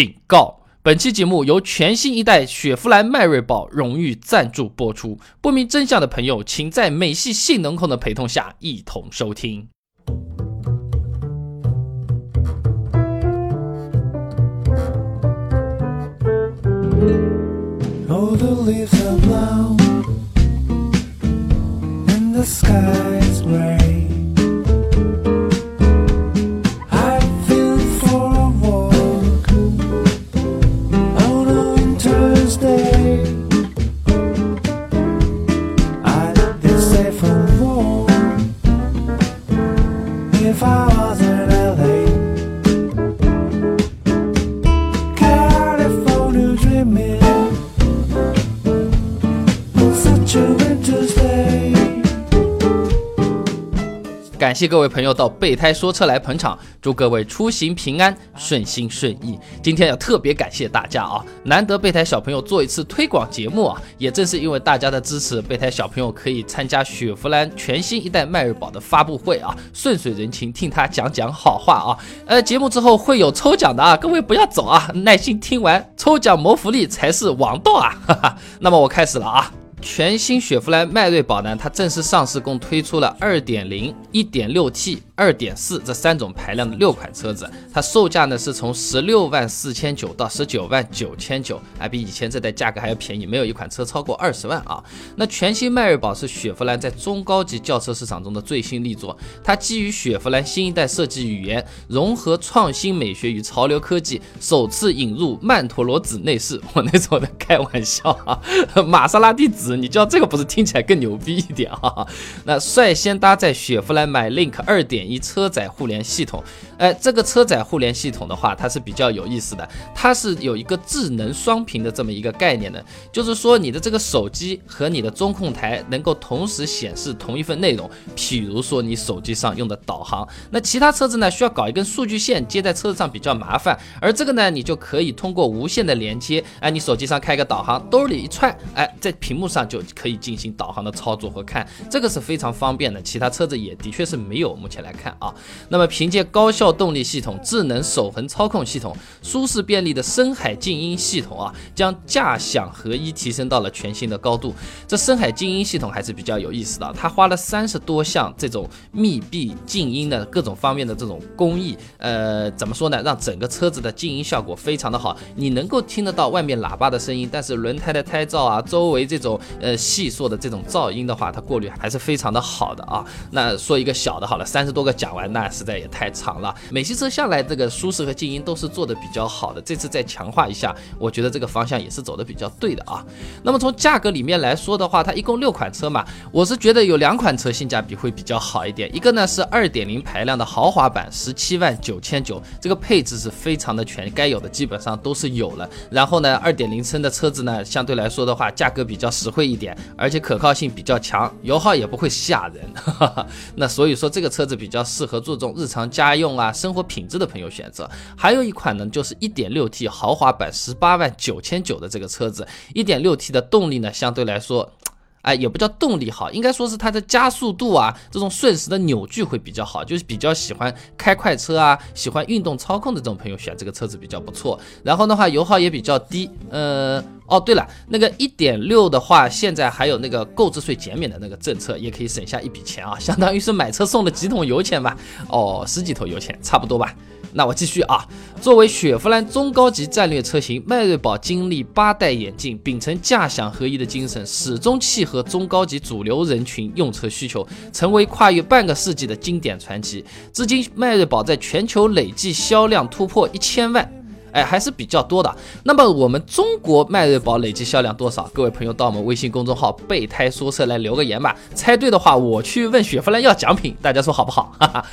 警告：本期节目由全新一代雪佛兰迈锐宝荣誉赞助播出。不明真相的朋友，请在美系性能控的陪同下一同收听。Oh, 感谢各位朋友到备胎说车来捧场，祝各位出行平安、顺心顺意。今天要特别感谢大家啊，难得备胎小朋友做一次推广节目啊，也正是因为大家的支持，备胎小朋友可以参加雪佛兰全新一代迈锐宝的发布会啊，顺水人情，听他讲讲好话啊。呃，节目之后会有抽奖的啊，各位不要走啊，耐心听完，抽奖谋福利才是王道啊！哈哈，那么我开始了啊。全新雪佛兰迈锐宝呢，它正式上市，共推出了2.0、1.6T、2.4这三种排量的六款车子。它售价呢是从16万四千九到19万九千九，啊比以前这代价格还要便宜，没有一款车超过20万啊。那全新迈锐宝是雪佛兰在中高级轿车市场中的最新力作，它基于雪佛兰新一代设计语言，融合创新美学与潮流科技，首次引入曼陀罗子内饰。我那时候在开玩笑啊，玛莎拉蒂紫，你知道这个不是听起来更牛逼一点啊？那率先搭载雪佛兰 MyLink 2.1车载互联系统。哎，这个车载互联系统的话，它是比较有意思的，它是有一个智能双屏的这么一个概念的，就是说你的这个手机和你的中控台能够同时显示同一份内容，譬如说你手机上用的导航，那其他车子呢需要搞一根数据线接在车子上比较麻烦，而这个呢你就可以通过无线的连接，哎，你手机上开个导航，兜里一串，哎，在屏幕上就可以进行导航的操作和看，这个是非常方便的，其他车子也的确是没有，目前来看啊，那么凭借高效动力系统、智能手横操控系统、舒适便利的深海静音系统啊，将驾享合一提升到了全新的高度。这深海静音系统还是比较有意思的，它花了三十多项这种密闭静音的各种方面的这种工艺，呃，怎么说呢？让整个车子的静音效果非常的好，你能够听得到外面喇叭的声音，但是轮胎的胎噪啊，周围这种呃细琐的这种噪音的话，它过滤还是非常的好的啊。那说一个小的好了，三十多个讲完，那实在也太长了。美系车向来这个舒适和静音都是做的比较好的，这次再强化一下，我觉得这个方向也是走的比较对的啊。那么从价格里面来说的话，它一共六款车嘛，我是觉得有两款车性价比会比较好一点，一个呢是二点零排量的豪华版，十七万九千九，这个配置是非常的全，该有的基本上都是有了。然后呢，二点零升的车子呢，相对来说的话，价格比较实惠贵一点，而且可靠性比较强，油耗也不会吓人。那所以说这个车子比较适合注重日常家用啊、生活品质的朋友选择。还有一款呢，就是一点六 T 豪华版，十八万九千九的这个车子，一点六 T 的动力呢，相对来说。哎，也不叫动力好，应该说是它的加速度啊，这种瞬时的扭矩会比较好，就是比较喜欢开快车啊，喜欢运动操控的这种朋友选这个车子比较不错。然后的话，油耗也比较低。呃，哦，对了，那个一点六的话，现在还有那个购置税减免的那个政策，也可以省下一笔钱啊，相当于是买车送了几桶油钱吧？哦，十几桶油钱，差不多吧。那我继续啊，作为雪佛兰中高级战略车型，迈锐宝经历八代演进，秉承驾享合一的精神，始终契合中高级主流人群用车需求，成为跨越半个世纪的经典传奇。至今，迈锐宝在全球累计销量突破一千万。哎，还是比较多的。那么我们中国迈锐宝累计销量多少？各位朋友到我们微信公众号“备胎说车”来留个言吧。猜对的话，我去问雪佛兰要奖品，大家说好不好？哈哈。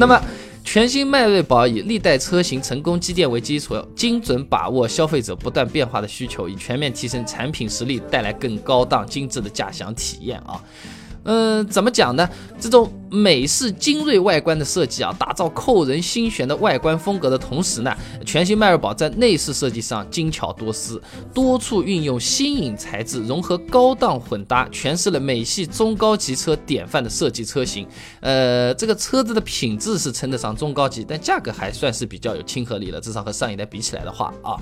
那么，全新迈锐宝以历代车型成功积淀为基础，精准把握消费者不断变化的需求，以全面提升产品实力，带来更高档精致的驾享体验啊。嗯，怎么讲呢？这种美式精锐外观的设计啊，打造扣人心弦的外观风格的同时呢，全新迈锐宝在内饰设计上精巧多思，多处运用新颖材质，融合高档混搭，诠释了美系中高级车典范的设计车型。呃，这个车子的品质是称得上中高级，但价格还算是比较有亲和力了，至少和上一代比起来的话啊。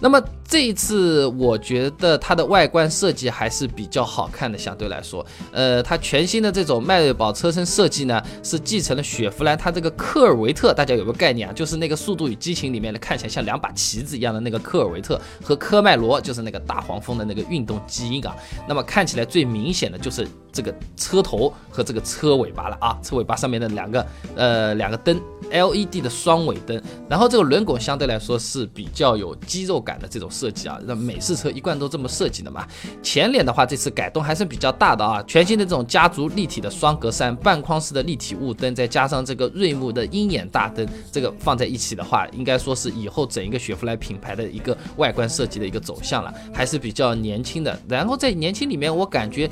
那么这一次，我觉得它的外观设计还是比较好看的，相对来说，呃，它全新的这种迈锐宝车身设计呢，是继承了雪佛兰它这个科尔维特，大家有个概念啊，就是那个《速度与激情》里面的看起来像两把旗子一样的那个科尔维特和科迈罗，就是那个大黄蜂的那个运动基因啊。那么看起来最明显的就是这个车头和这个车尾巴了啊，车尾巴上面的两个呃两个灯，LED 的双尾灯，然后这个轮毂相对来说是比较有肌肉感。的这种设计啊，那美式车一贯都这么设计的嘛。前脸的话，这次改动还是比较大的啊，全新的这种家族立体的双格栅、半框式的立体雾灯，再加上这个瑞木的鹰眼大灯，这个放在一起的话，应该说是以后整一个雪佛兰品牌的一个外观设计的一个走向了，还是比较年轻的。然后在年轻里面，我感觉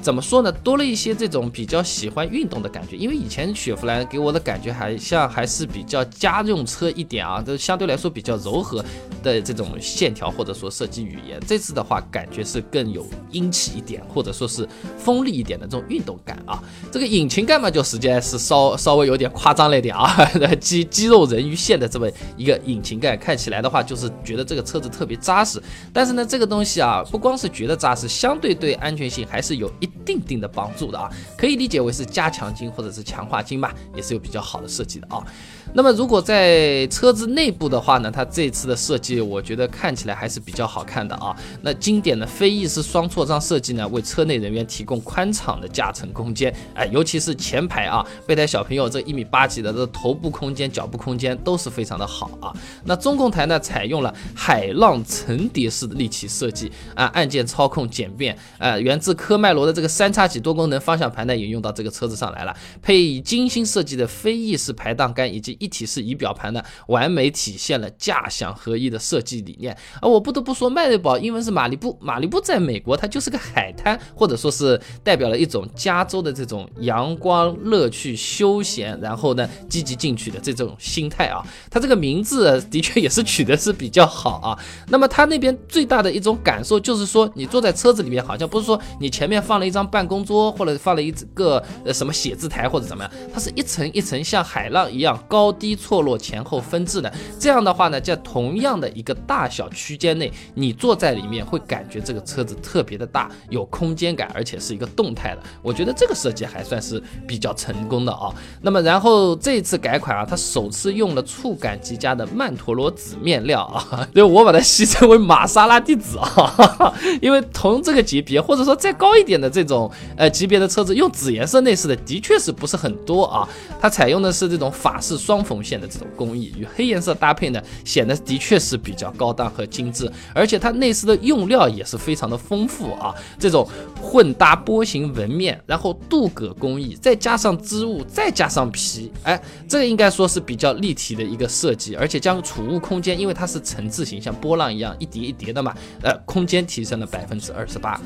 怎么说呢，多了一些这种比较喜欢运动的感觉，因为以前雪佛兰给我的感觉还像还是比较家用车一点啊，都相对来说比较柔和的这种。线条或者说设计语言，这次的话感觉是更有英气一点，或者说是锋利一点的这种运动感啊。这个引擎盖嘛，就实际是稍稍微有点夸张了一点啊，肌 肌肉人鱼线的这么一个引擎盖，看起来的话就是觉得这个车子特别扎实。但是呢，这个东西啊，不光是觉得扎实，相对对安全性还是有一定定的帮助的啊。可以理解为是加强筋或者是强化筋吧，也是有比较好的设计的啊。那么如果在车子内部的话呢，它这次的设计，我觉得。看起来还是比较好看的啊。那经典的飞翼式双错障设计呢，为车内人员提供宽敞的驾乘空间。哎，尤其是前排啊，备胎小朋友这一米八几的这头部空间、脚部空间都是非常的好啊。那中控台呢，采用了海浪层叠式的立体设计啊，按键操控简便。呃，源自科迈罗的这个三叉戟多功能方向盘呢，也用到这个车子上来了。配以精心设计的飞翼式排档杆以及一体式仪表盘呢，完美体现了驾享合一的设计理念。而我不得不说，迈锐宝英文是马里布，马里布在美国它就是个海滩，或者说是代表了一种加州的这种阳光、乐趣、休闲，然后呢积极进取的这种心态啊。它这个名字的确也是取的是比较好啊。那么它那边最大的一种感受就是说，你坐在车子里面，好像不是说你前面放了一张办公桌，或者放了一个呃什么写字台或者怎么样，它是一层一层像海浪一样高高低错落、前后分置的。这样的话呢，在同样的一个大小。区间内，你坐在里面会感觉这个车子特别的大，有空间感，而且是一个动态的。我觉得这个设计还算是比较成功的啊。那么，然后这次改款啊，它首次用了触感极佳的曼陀罗紫面料啊，所以我把它戏称为玛莎拉蒂紫啊。因为同这个级别，或者说再高一点的这种呃级别的车子，用紫颜色内饰的的确是不是很多啊。它采用的是这种法式双缝线的这种工艺，与黑颜色搭配呢，显得的确是比较高档。和精致，而且它内饰的用料也是非常的丰富啊，这种混搭波形纹面，然后镀铬工艺，再加上织物，再加上皮，哎，这个应该说是比较立体的一个设计，而且将储物空间，因为它是层次型，像波浪一样一叠一叠的嘛，呃，空间提升了百分之二十八。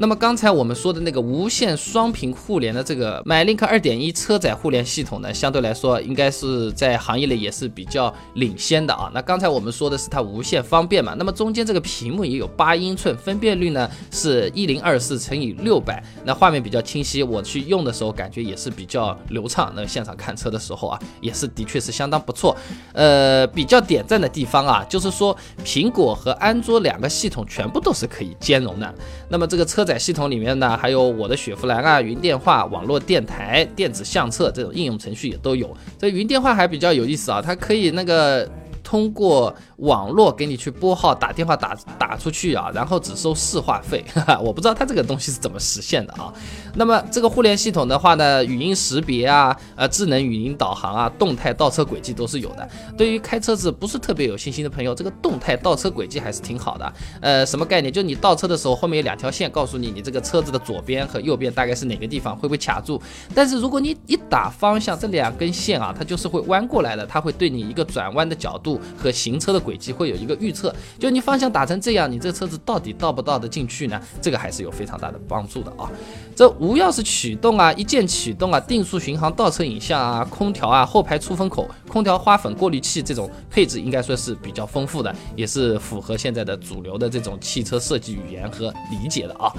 那么刚才我们说的那个无线双屏互联的这个 MyLink 2.1车载互联系统呢，相对来说应该是在行业里也是比较领先的啊。那刚才我们说的是它无线方便嘛，那么中间这个屏幕也有八英寸，分辨率呢是一零二四乘以六百，那画面比较清晰，我去用的时候感觉也是比较流畅。那现场看车的时候啊，也是的确是相当不错。呃，比较点赞的地方啊，就是说苹果和安卓两个系统全部都是可以兼容的。那么这个车在系统里面呢，还有我的雪佛兰啊、云电话、网络电台、电子相册这种应用程序也都有。这云电话还比较有意思啊，它可以那个。通过网络给你去拨号打电话打打出去啊，然后只收市话费，我不知道它这个东西是怎么实现的啊。那么这个互联系统的话呢，语音识别啊，呃，智能语音导航啊，动态倒车轨迹都是有的。对于开车子不是特别有信心的朋友，这个动态倒车轨迹还是挺好的。呃，什么概念？就你倒车的时候，后面有两条线告诉你，你这个车子的左边和右边大概是哪个地方，会不会卡住？但是如果你一打方向，这两根线啊，它就是会弯过来的，它会对你一个转弯的角度。和行车的轨迹会有一个预测。就你方向打成这样，你这车子到底倒不倒得进去呢？这个还是有非常大的帮助的啊。这无钥匙启动啊，一键启动啊，定速巡航、倒车影像啊，空调啊，后排出风口、空调花粉过滤器这种配置应该说是比较丰富的，也是符合现在的主流的这种汽车设计语言和理解的啊。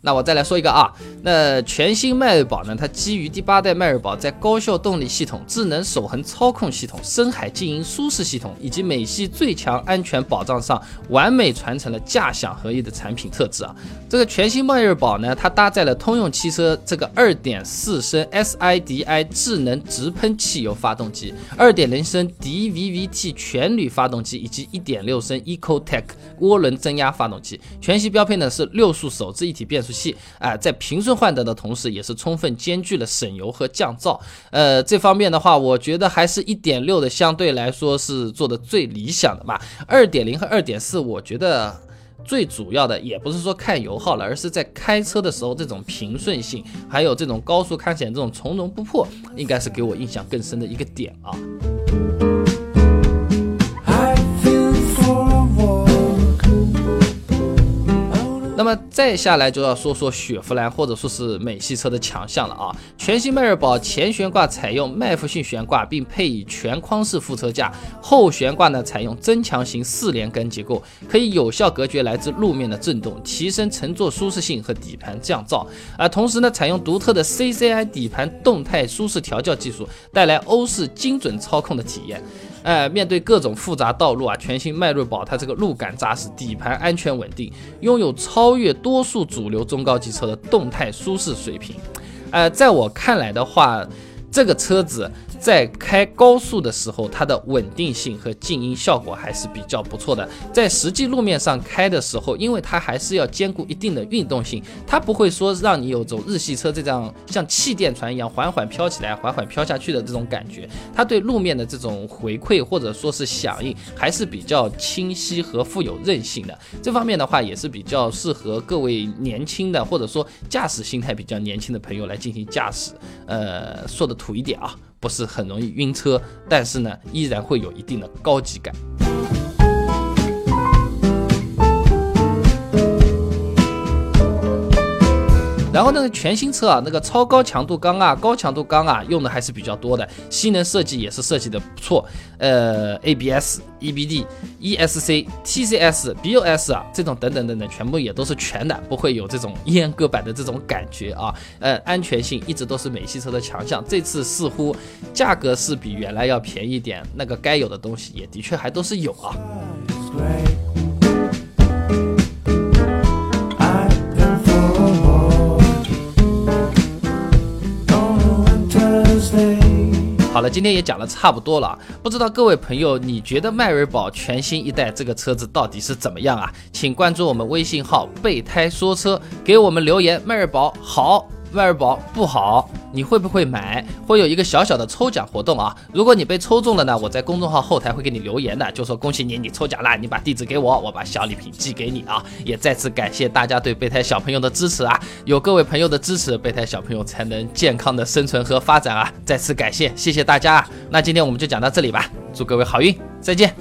那我再来说一个啊，那全新迈锐宝呢，它基于第八代迈锐宝在高效动力系统、智能守恒操控系统、深海静音舒适系统以及美系最强安全保障上，完美传承了驾享合一的产品特质啊。这个全新迈锐宝呢，它搭载了通用汽车这个2.4升 SIDI 智能直喷汽油发动机、2.0升 DVVT 全铝发动机以及1.6升 EcoTech 涡轮增压发动机。全系标配呢是六速手自一体变速器，啊、在平顺换挡的同时，也是充分兼具了省油和降噪。呃，这方面的话，我觉得还是一点六的相对来说是做的最理想的吧。二点零和二点四，我觉得。最主要的也不是说看油耗了，而是在开车的时候这种平顺性，还有这种高速开起来这种从容不迫，应该是给我印象更深的一个点啊。那么再下来就要说说雪佛兰或者说是美系车的强项了啊！全新迈锐宝前悬挂采用麦弗逊悬挂，并配以全框式副车架，后悬挂呢采用增强型四连杆结构，可以有效隔绝来自路面的震动，提升乘坐舒适性和底盘降噪。啊，同时呢采用独特的 CCI 底盘动态舒适调教技术，带来欧式精准操控的体验。哎，面对各种复杂道路啊，全新迈锐宝它这个路感扎实，底盘安全稳定，拥有超越多数主流中高级车的动态舒适水平。呃，在我看来的话，这个车子在开高速的时候，它的稳定性和静音效果还是比较不错的。在实际路面上开的时候，因为它还是要兼顾一定的运动性，它不会说让你有种日系车这样像气垫船一样缓缓飘起来、缓缓飘下去的这种感觉。它对路面的这种回馈或者说是响应还是比较清晰和富有韧性的。这方面的话，也是比较适合各位年轻的或者说驾驶心态比较年轻的朋友来进行驾驶。呃，说的土一点啊，不是很容易晕车，但是呢，依然会有一定的高级感。然后那个全新车啊，那个超高强度钢啊、高强度钢啊，用的还是比较多的，吸能设计也是设计的不错。呃，ABS、EBD、ESC、TCS、BOS 啊，这种等等等等，全部也都是全的，不会有这种阉割版的这种感觉啊。呃，安全性一直都是美系车的强项，这次似乎价格是比原来要便宜点，那个该有的东西也的确还都是有啊。好了，今天也讲了差不多了，不知道各位朋友，你觉得迈锐宝全新一代这个车子到底是怎么样啊？请关注我们微信号“备胎说车”，给我们留言。迈锐宝好，迈锐宝不好，你会不会买？会有一个小小的抽奖活动啊！如果你被抽中了呢，我在公众号后台会给你留言的，就说恭喜你，你抽奖啦！你把地址给我，我把小礼品寄给你啊！也再次感谢大家对备胎小朋友的支持啊！有各位朋友的支持，备胎小朋友才能健康的生存和发展啊！再次感谢，谢谢大家啊！那今天我们就讲到这里吧，祝各位好运，再见。